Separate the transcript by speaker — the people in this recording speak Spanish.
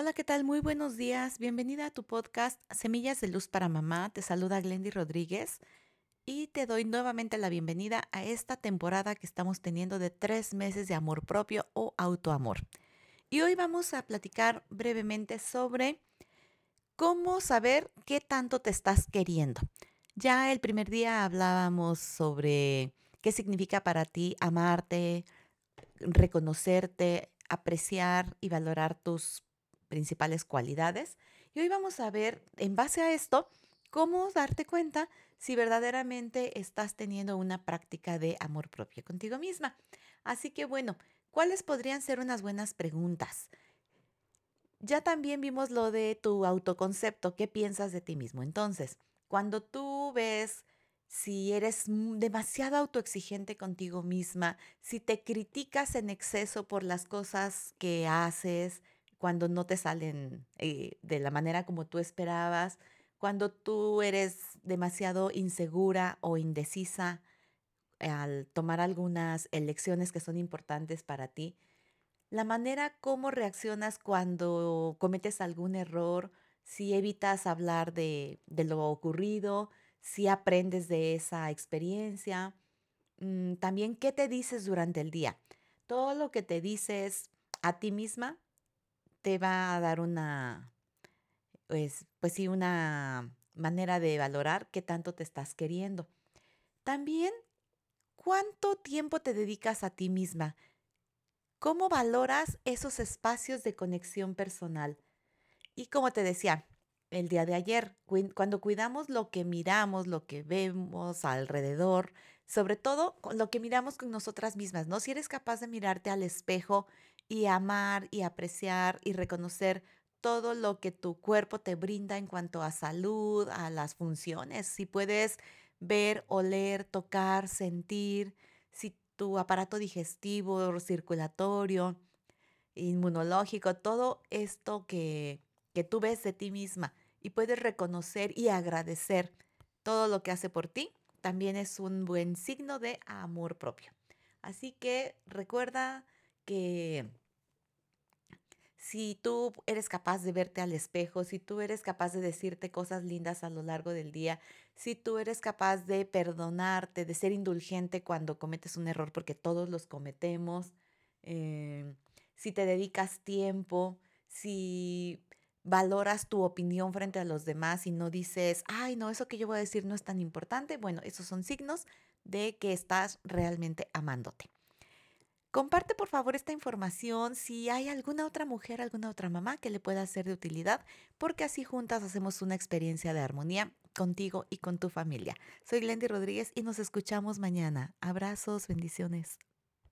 Speaker 1: Hola, ¿qué tal? Muy buenos días. Bienvenida a tu podcast Semillas de Luz para Mamá. Te saluda Glendy Rodríguez y te doy nuevamente la bienvenida a esta temporada que estamos teniendo de tres meses de amor propio o autoamor. Y hoy vamos a platicar brevemente sobre cómo saber qué tanto te estás queriendo. Ya el primer día hablábamos sobre qué significa para ti amarte, reconocerte, apreciar y valorar tus principales cualidades. Y hoy vamos a ver, en base a esto, cómo darte cuenta si verdaderamente estás teniendo una práctica de amor propio contigo misma. Así que bueno, ¿cuáles podrían ser unas buenas preguntas? Ya también vimos lo de tu autoconcepto, ¿qué piensas de ti mismo? Entonces, cuando tú ves si eres demasiado autoexigente contigo misma, si te criticas en exceso por las cosas que haces, cuando no te salen eh, de la manera como tú esperabas, cuando tú eres demasiado insegura o indecisa al tomar algunas elecciones que son importantes para ti, la manera como reaccionas cuando cometes algún error, si evitas hablar de, lo ocurrido, si aprendes de esa experiencia, mm, también qué te dices durante el día. Todo lo que te dices a ti misma te va a dar una, pues, pues sí, una manera de valorar qué tanto te estás queriendo. También, ¿cuánto tiempo te dedicas a ti misma? ¿Cómo valoras esos espacios de conexión personal? Y como te decía, el día de ayer, cuando cuidamos lo que miramos, lo que vemos alrededor, sobre todo lo que miramos con nosotras mismas, ¿no? Si eres capaz de mirarte al espejo y amar y apreciar y reconocer todo lo que tu cuerpo te brinda en cuanto a salud, a las funciones, si puedes ver, oler, tocar, sentir, si tu aparato digestivo, circulatorio, inmunológico, todo esto que, que tú ves de ti misma y puedes reconocer y agradecer todo lo que hace por ti, también es un buen signo de amor propio. Así que recuerda que si tú eres capaz de verte al espejo, si tú eres capaz de decirte cosas lindas a lo largo del día, si tú eres capaz de perdonarte, de ser indulgente cuando cometes un error, porque todos los cometemos, eh, si te dedicas tiempo, si valoras tu opinión frente a los demás y no dices, ay, no, eso que yo voy a decir no es tan importante, bueno, esos son signos de que estás realmente amándote. Comparte por favor esta información si hay alguna otra mujer, alguna otra mamá que le pueda ser de utilidad, porque así juntas hacemos una experiencia de armonía contigo y con tu familia. Soy Glendy Rodríguez y nos escuchamos mañana. Abrazos, bendiciones.